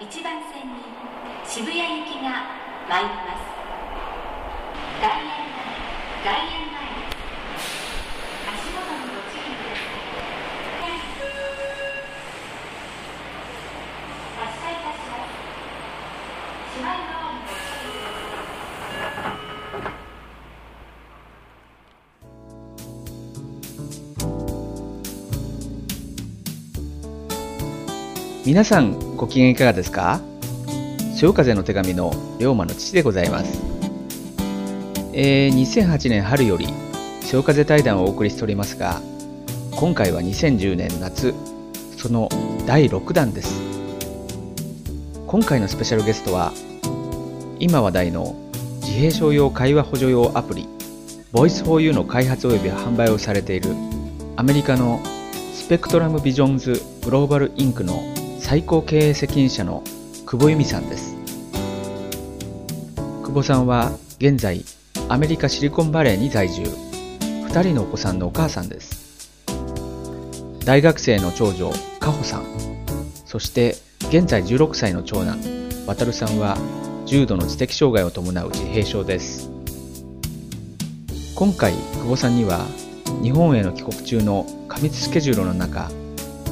1番線に渋谷行きが参ります。外苑前外苑前です足元にご注意ください発車いたします姉妹側にご注意ください皆さんご機嫌いかがですか？潮風の手紙の龍馬の父でございます、えー2008年春より潮風対談をお送りしておりますが今回は2010年夏その第6弾です。今回のスペシャルゲストは今話題の自閉症用会話補助用アプリ Voice4U の開発及び販売をされているアメリカのスペクトラムビジョンズグローバルインクの最高経営責任者の久保由美さんです。久保さんは現在アメリカシリコンバレーに在住。2人のお子さんのお母さんです。大学生の長女かほさん。そして現在16歳の長男渡さんは重度の知的障害を伴う自閉症です。今回久保さんには日本への帰国中の過密スケジュールの中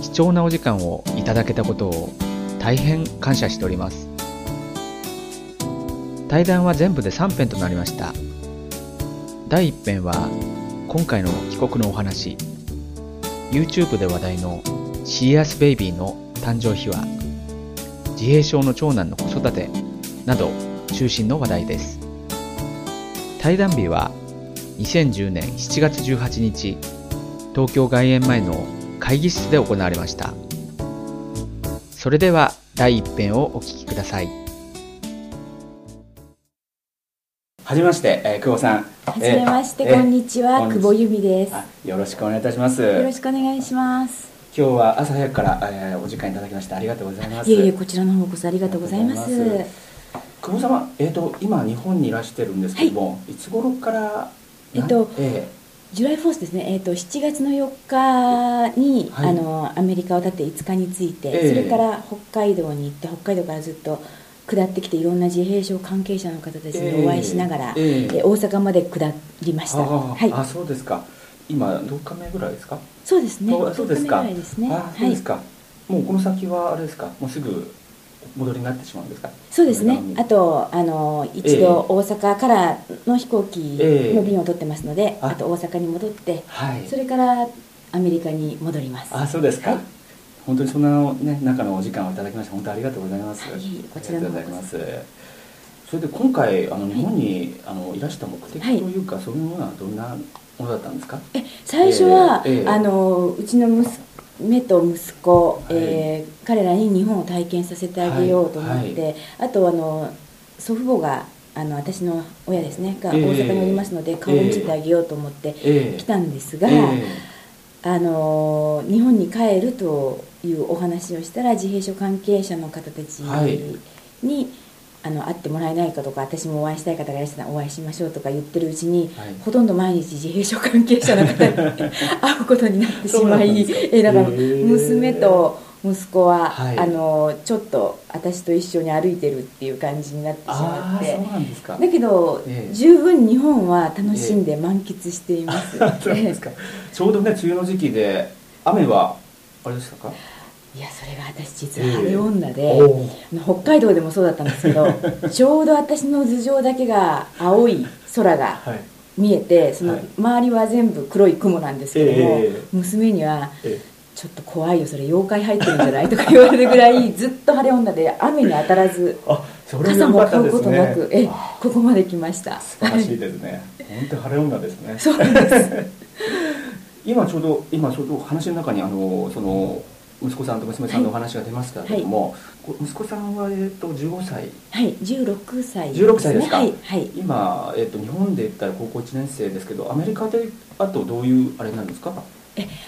貴重なお時間をいただけたことを大変感謝しております。対談は全部で3編となりました。第1編は今回の帰国のお話。YouTube で話題のシリアスベイビーの誕生秘話。自閉症の長男の子育て。など中心の話題です。対談日は2010年7月18日。東京外苑前の会議室で行われました。それでは第一編をお聞きくださいはじめまして、えー、久保さんはじめまして、こんにちは、久保由美です。あよろしくお願いいたしますよろしくお願いします。今日は朝早くから、えーお時間いただきましてありがとうございますいえいえ、こちらの方こそありがとうございます。久保様、えー、と今日本にいらしてるんですけども、い、つ頃からえっとなえジュライフォースですね、えっ、と7月の4日に、はい。あのアメリカを立って5日に着いて、ええ。それから北海道に行って、北海道からずっと下ってきて、いろんな自閉症関係者の方たちにお会いしながら、ええ。え大阪まで下りました。はい、あそうですか。今ど日目ぐらいですか？そうですね。そうですか。10日目ぐらいですね。あそうですか、もうこの先はあれですか？もうすぐ戻りになってしまうんですか？そうですね。あとあの一ええ。度大阪からの飛行機ええの便を取ってますので、あ。あと大阪に戻ってはい。それからアメリカに戻ります。あそうですか、はい本当にそんなね中のお時間をいただきまして本当にありがとうございます、はいこちらの方こそ。ありがとうございます。それで今回あの日本に、あのいらした目的とはい。いうか、そういうものはどんなものだったんですか？え最初は、ええええ。あのうちの娘と息子、はい。えー彼らに日本を体験させてあげようと思って、はい。あとあの祖父母があの私の親ですねがええ。大阪におりますので、顔を見せてあげようと思ってええ。来たんですが、え。あの日本に帰るというお話をしたら自閉症関係者の方たちに、はいあの会ってもらえないかとか私もお会いしたい方がいらっしゃったらお会いしましょうとか言ってるうちに、はい。ほとんど毎日自閉症関係者の方に 会うことになってしまい だか。ら 娘と息子は、はい。あのちょっと私と一緒に歩いてるっていう感じになってしまって。だけど、ええ。十分日本は楽しんで満喫しています、そうですか。ちょうどね梅雨の時期で雨はあれでしたか？いやそれが私実は晴れ女で、おー北海道でもそうだったんですけど ちょうど私の頭上だけが青い空がはい。見えてそのはい。周りは全部黒い雲なんですけども、ええ娘にはえ「ちょっと怖いよそれ妖怪入ってるんじゃない?」とか言われるぐらいずっと晴れ女で雨に当たらず傘も買うことなく、えあ。ここまで来ました。素晴らしいですね。本当に晴れ女ですね。そうです。今ちょうど今ちょうど話の中にあのその息子さんと娘さんのお話が出ましたけども、こ息子さんは、えっと15歳。はい16歳16歳ですか？はい、はい、今、えっと日本で言ったら高校1年生ですけどアメリカであとどういうあれなんですか？え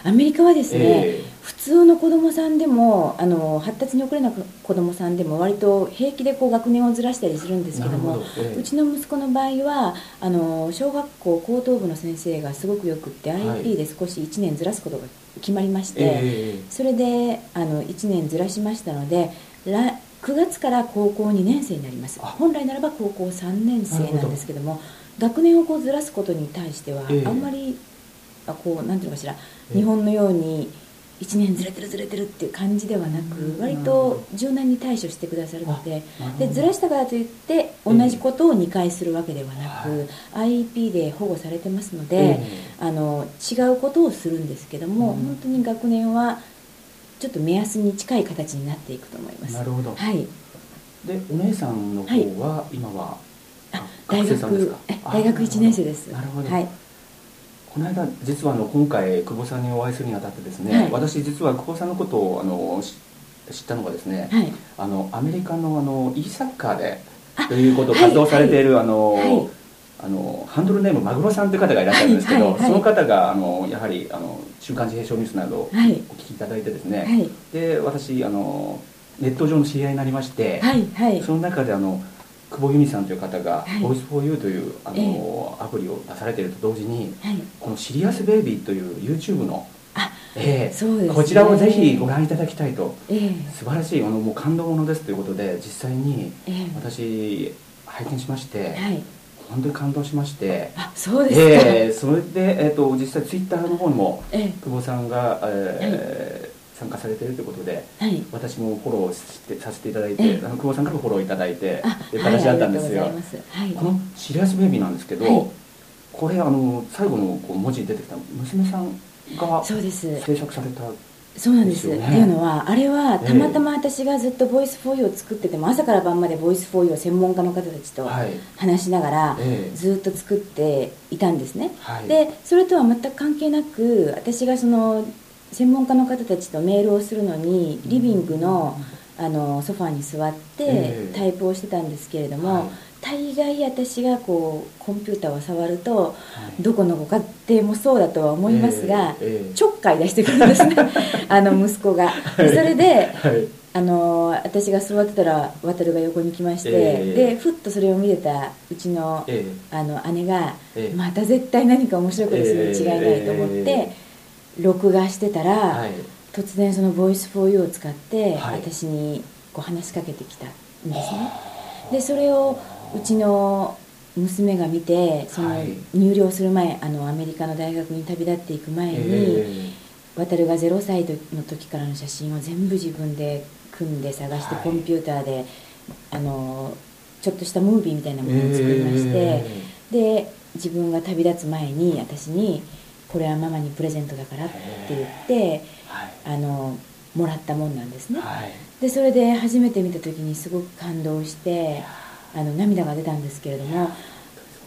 アメリカはですね、え普通の子供さんでもあの発達に遅れな子供さんでも割と平気でこう学年をずらしたりするんですけどもええ。うちの息子の場合はあの小学校高等部の先生がすごくよくって、はい。IEP で少し1年ずらすことが決まりまして、えそれであの1年ずらしましたので来9月から高校2年生になります。あ。本来ならば高校3年生なんですけども学年をこうずらすことに対しては、ええ。あんまりあこうなんていうのかしら、ええ日本のように1年ずれてるずれてるっていう感じではなくうん。割と柔軟に対処してくださるのででずらしたからといって同じことを2回するわけではなく、IEP で保護されてますので、えあの違うことをするんですけども、うん。本当に学年はちょっと目安に近い形になっていくと思います。えなるほど、はい。でお姉さんの方は今は、あ大学大学1年生です。なるほど。はいこの間実はあの今回久保さんにお会いするにあたってですね、はい。私実は久保さんのことをあのし知ったのがですね、はい。あのアメリカのあの e サッカーであということを活動されている、あの、はい。あのハンドルネームマグロさんという方がいらっしゃるんですけど、その方があのやはりあの週刊自閉症ニュースなどをおはい。聞きいただいてですね、はい。で私あのネット上の知り合いになりまして、その中であの久保由美さんという方が「はい。Voice for You」というあの、えアプリを出されていると同時にはい。この「シリアスベイビー」という YouTube の、あええそうですね。こちらをぜひご覧いただきたいとえ素晴らしいあのもう感動ものですということで実際にええ。私拝見しまして、えはい。本当に感動しましてあそうですか、ええそれで、えー、と実際ツイッターの方にもえ久保さんが、えー参加されているということでえはい。私もフォローしてさせていただいて、ええ。あの久保さんからもフォローいただいてあというはい形だったんですよ、はいこの「シリアスベイビー」なんですけど、はい。これあの最後のこう文字に出てきた娘さんがそうです。制作されたそうなんです。ねっていうのはあれはええ。たまたま私がずっと「ボイスフォーユーを作ってても朝から晩まで「ボイスフォーユーを専門家の方たちとはい。話しながらええ。ずっと作っていたんですね、はい。でそれとは全く関係なく私がその専門家の方たちとメールをするのにリビングのあのソファーに座ってええ。タイプをしてたんですけれども、はい。大概私がこうコンピューターを触るとはい。どこのご家庭もそうだとは思いますが、ちょっかい出してくるんですね。あの息子が。でそれであの私が座ってたら渡が横に来まして、ええ。でふっとそれを見てたうちの,、えあの姉が、ええ。また絶対何か面白いことするに違いないと思って、え録画してたら、はい。突然その「ボイスフォーユーを使って、はい。私にこう話しかけてきたんですね。でそれをうちの娘が見てそのはい。入寮する前あのアメリカの大学に旅立っていく前に、え渡るが0歳の時からの写真を全部自分で組んで探して、はい。コンピューターであのちょっとしたムービーみたいなえものを作りまして、え。で自分が旅立つ前に私に「これはママにプレゼントだから」って言ってはい。あのもらったもんなんですね、はい。でそれで初めて見た時にすごく感動してあの涙が出たんですけれども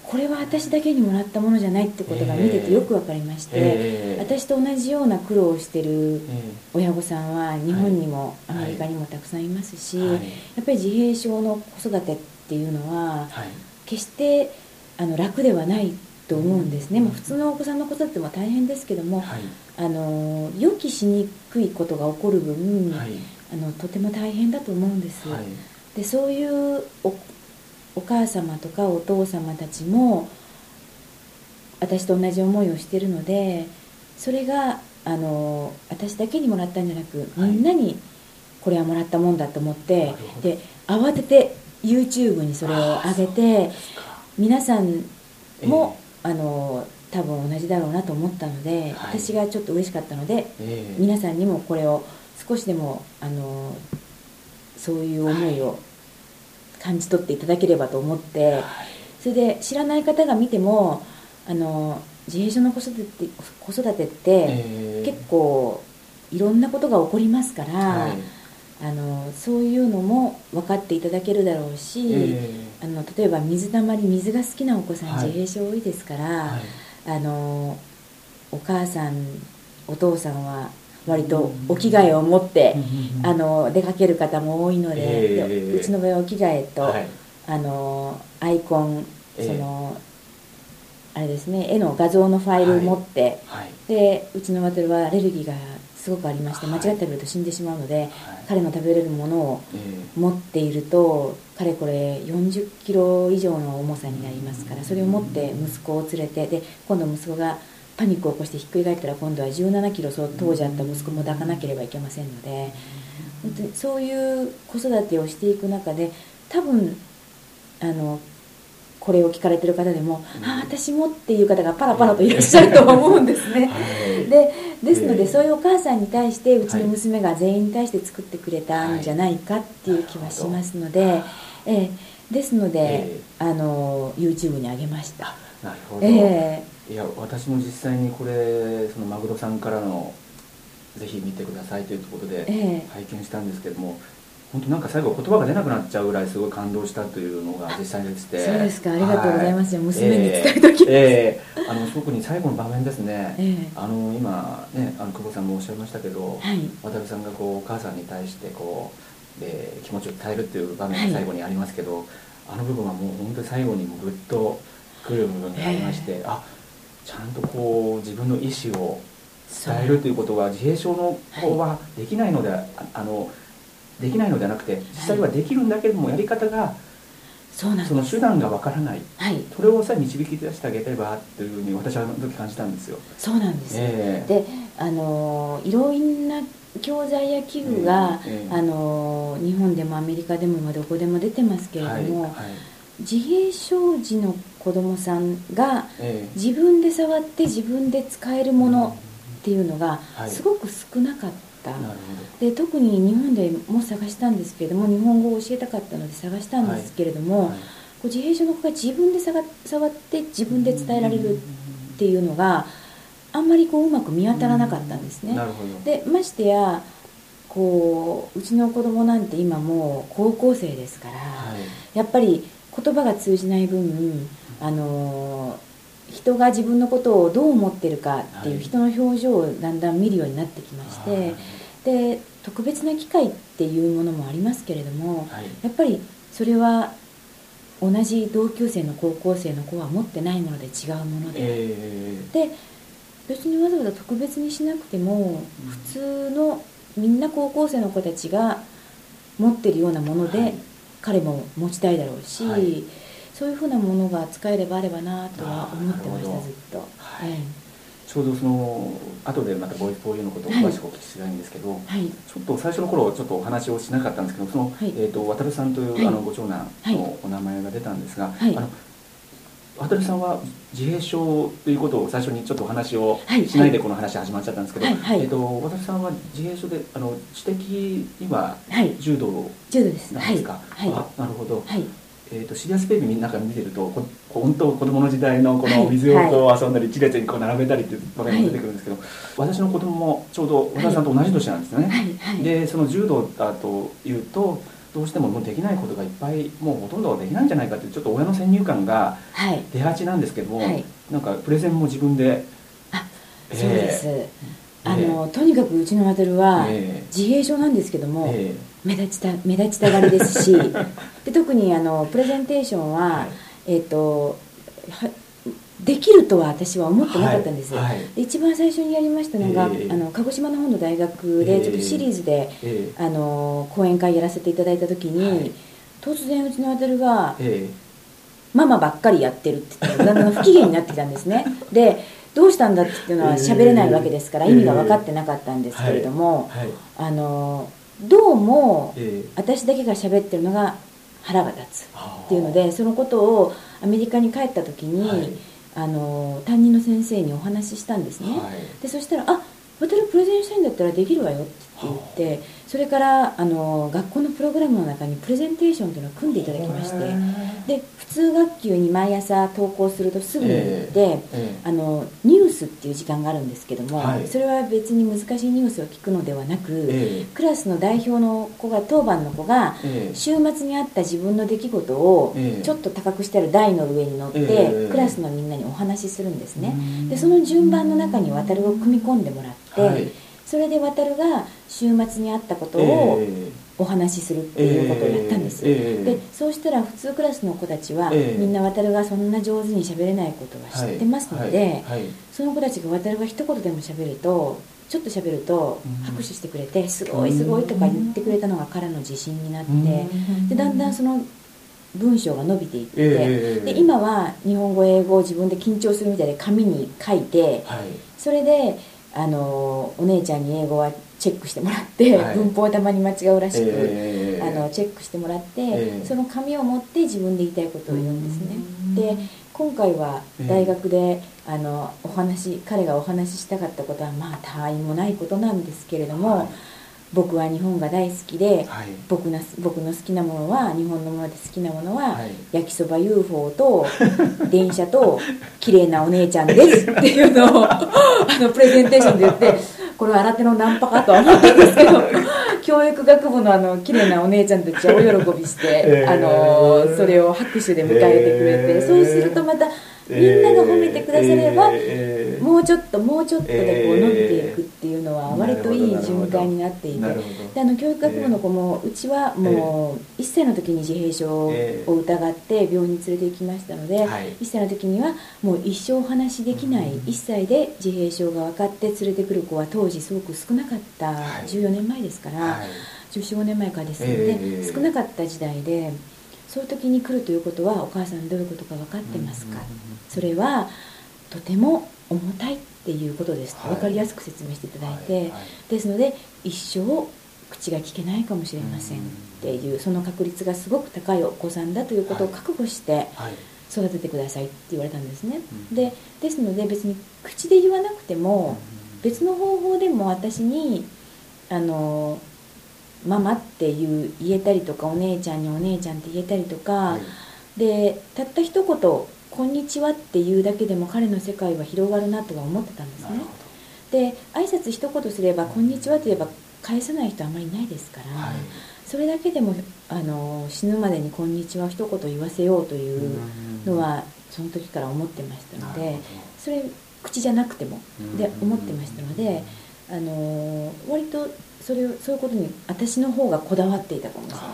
これは私だけにもらったものじゃないってことが見ててよく分かりまして、ええ私と同じような苦労をしてるえ親御さんは日本にもアはい。メリカにもたくさんいますし、はい。やっぱり自閉症の子育てっていうのははい。決してあの楽ではないと思うんですね、うん。まあ普通のお子さんの子育ても大変ですけども、はい。あの予期しにくいことが起こる分、はい。あのとても大変だと思うんです、はい。でそういうおお母様とかお父様たちも私と同じ思いをしてるのでそれがあの私だけにもらったんじゃなくみんなにこれはもらったもんだと思って、で慌てて YouTube にそれを上げて皆さんも、あの多分同じだろうなと思ったので、はい。私がちょっと嬉しかったのでええ。皆さんにもこれを少しでもあのそういう思いを感じ取っていただければと思って、はい。それで知らない方が見てもあの自閉症の子育てって子育てって、ええ。結構いろんなことが起こりますから、はい。あのそういうのも分かっていただけるだろうし、えあの例えば水たまり水が好きなお子さん、はい。自閉症多いですから、えはい。あのお母さんお父さんは割とお着替えを持って、あの出かける方も多いので,で、ええ。うちの場合はお着替えと、はい。あのアイコンええ。その、あれですね絵の画像のファイルを持って、はい。でうちの渡るはアレルギーがすごくありまして間はい。違って食べると死んでしまうので、彼の食べれるものをえ持っているとかれこれ40キロ以上の重さになりますからそれを持って息子を連れてで今度息子がパニックを起こしてひっくり返ったら今度は17キロそう当時あった息子も抱かなければいけませんので本当にそういう子育てをしていく中で多分あのこれを聞かれてる方でも、うんああ私もっていう方がパラパラといらっしゃると思うんですね。はいでですので、ええ。そういうお母さんに対してうちのはい娘が全員に対して作ってくれたんじゃないかっていう気はしますので、ええ。ですので、え。あの YouTube に上げました。なるほど、ええ。いや私も実際にこれそのマグロさんからのぜひ見てくださいということでええ。拝見したんですけども本当なんか最後言葉が出なくなっちゃうぐらいすごい感動したというのが実際に出てて。そうですか。ありがとうございますは娘に伝えときます。ええええ。あの特に最後の場面ですね、ええ。あの今ねあの久保さんもおっしゃいましたけど、はい。渡さんがこうお母さんに対してこうで気持ちを伝えるっていう場面はい。が最後にありますけど、あの部分はもう本当に最後にもぐっとくる部分がありまして、あちゃんとこう自分の意思を伝えるということは自閉症の子はできないので、ああのできないのではなくて実際はできるんだけれどもやり方がそうなんです。その手段がわからない。はい。それをさえ導き出してあげればというふうに私はあの時感じたんですよ。そうなんです、ええ。であのいろんな教材や器具が、ええ。あの日本でもアメリカでも今どこでも出てますけれども、はい。はい。自閉症児の子供さんがええ。自分で触って自分で使えるものっていうのがはい。すごく少なかった、で特に日本でも探したんですけれども日本語を教えたかったので探したんですけれども、ど、はい。自閉症の子が自分で触触って自分で伝えられるっていうのがあんまりこううまく見当たらなかったんですね。でましてやこううちの子供なんて今もう高校生ですから、はい。やっぱり言葉が通じない分あの人が自分のことをどう思ってるかっていうはい。人の表情をだんだん見るようになってきまして、で特別な機会っていうものもありますけれどもはい。やっぱりそれは同じ同級生の高校生の子は持ってないもので違うもので、えで別にわざわざ特別にしなくても普通のみんな高校生の子たちが持ってるようなもので、はい。彼も持ちたいだろうし、はいそういうふうなものが使えればあればなとは思ってましたずっと、はい。えちょうどその後でまたボイスフォーユーのことを詳しくお聞きしたいんですけど、えはい。ちょっと最初の頃ちょっとお話をしなかったんですけどその、はいえー、と渡さんという、はい。あのご長男はいのお名前が出たんですが、はい。あの渡さんは自閉症ということを最初にちょっとお話をはいしないでこの話始まっちゃったんですけど、はい。はい。えー、と渡さんは自閉症であの知的にははい。柔道柔道です。なんですか、はいはい。あなるほど、はいえー、とシリアスベイビーなんか見てるとここ本当子供の時代のこはい。の水をこう遊んだり一列にこう並べたりっていう場面が出てくるんですけど、私の子供もちょうど和田さんと同じ年なんですよね、はい。はい。でその柔道だというとどうしてももうできないことがいっぱいもうほとんどできないんじゃないかっていうちょっと親の先入観がはい。出がちなんですけども、はい。なんかプレゼンも自分であええそうです、えあのとにかくうちのワタルはええ。自閉症なんですけども、え目立ちた目立ちたがりですし で特にあのプレゼンテーションは、はい。えっ、とはできるとは私は思ってなかったんです、はいはい。で一番最初にやりましたのが、ええ。あの鹿児島の方の大学でちょっとシリーズで、ええ。あの講演会やらせていただいた時に、はい。突然うちのワタルがえ「ママばっかりやってる」って言ってだんだん不機嫌になってきたんですね。でどうしたんだっていうのは喋れないわけですから、ええ。意味が分かってなかったんですけれども、あのどうもええ。私だけが喋ってるのが腹が立つっていうのでそのことをアメリカに帰った時に、はい。あの担任の先生にお話ししたんですね、はい。でそしたら「あ渡るプレゼンしたいんだったらできるわよ」って言ってそれからあの学校のプログラムの中にプレゼンテーションというのを組んでいただきましてで普通学級に毎朝登校するとすぐに行って、ええあのニュースっていう時間があるんですけども、はい。それは別に難しいニュースを聞くのではなく、ええ。クラスの代表の子が当番の子がええ。週末にあった自分の出来事をええ。ちょっと高くしてある台の上に乗って、ええ。クラスのみんなにお話しするんですね。うん。でその順番の中に渡るを組み込んでもらって、はい。それで渡るが週末にあったことをええお話しするっていうことをやったんです、ええでそうしたら普通クラスの子たちは、ええみんな渡るがそんな上手に喋れないことは知ってますので、はいはいその子たちが渡るが一言でも喋るとちょっと喋るとうん。拍手してくれて「すごいすごい」とか言ってくれたのが彼の自信になってうん。でだんだんその文章が伸びていって、ええで今は日本語英語を自分で緊張するみたいで紙に書いてはい。それであのお姉ちゃんに英語はチェックしてもらって、はい。文法をたまに間違うらしく、えー。あのチェックしてもらって、ええその紙を持って自分で言いたいことを言うんですね。うん。で今回はええ大学で、あのお話彼がお話ししたかったことはまあ他愛もないことなんですけれども、はい。僕は日本が大好きで、はい。僕の僕の好きなものは日本のもので好きなものは、はい。焼きそば UFO と 電車と綺麗なお姉ちゃんですっていうのをあのプレゼンテーションで言ってこれは新手のナンパかとは思ったんですけど 教育学部のあの綺麗なお姉ちゃんたちは大喜びして、えー。あのそれを拍手で迎えてくれて、えー。そうするとまたみんなが褒めてくだされば、えーもうちょっともうちょっとでこうえー伸びていくっていうのは割といい循環になっていて、であの教育学部の子もうちはもう1歳の時に自閉症を疑って病院に連れて行きましたので、はい。1歳の時にはもう一生お話しできない、うん。1歳で自閉症が分かって連れてくる子は当時すごく少なかった、はい。14年前ですから、はい。1415年前からですので、ええ少なかった時代でそういう時に来るということはお母さんどういうことか分かってますか、それはとても重たいっていうことです。とはい。分かりやすく説明していただいて、はいはい。ですので一生口が聞けないかもしれませんっていうその確率がすごく高いお子さんだということを覚悟してはい。育ててくださいって言われたんですね、うんでですので別に口で言わなくても別の方法でも私にあのママっていう言えたりとかお姉ちゃんにお姉ちゃんって言えたりとか、はい。でたった一言「こんにちは」っていうだけでも彼の世界は広がるなとは思ってたんですね。で挨拶一言すれば「こんにちは」と言えば返さない人あんまりいないですから、どはい。それだけでもあの死ぬまでに「こんにちは」一言言わせようというのはその時から思ってましたのでそれ口じゃなくてもでうん。思ってましたのであの割とそれをそういうことに私の方がこだわっていたかもしれない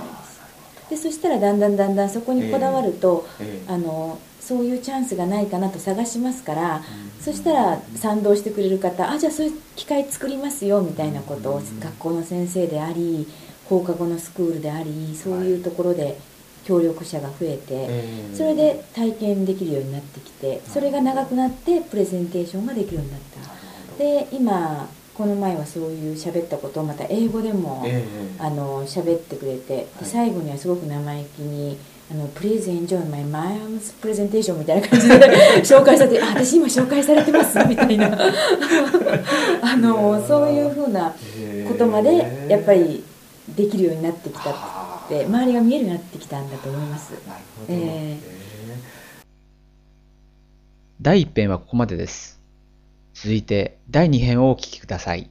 です。でそしたらだんだんだんだんそこにこだわると、ええあのそういうチャンスがないかなと探しますから、うん。そしたら賛同してくれる方あじゃあそういう機会作りますよみたいなことをうん。学校の先生であり放課後のスクールでありそういうところで協力者が増えて、ええ。それで体験できるようになってきてそれが長くなってプレゼンテーションができるようになったで今この前はそういう喋ったことをまた英語でも、ええあの喋ってくれて、ではい。最後にはすごく生意気に「あの Please enjoy my mom's presentation」みたいな感じで 紹介されて「あ私今紹介されてます」みたいな。あのそういうふうなことまでやっぱりできるようになってきたって周りが見えるようになってきたんだと思います。なるほど、え第1編はここまでです。続いて第2編をお聞きください。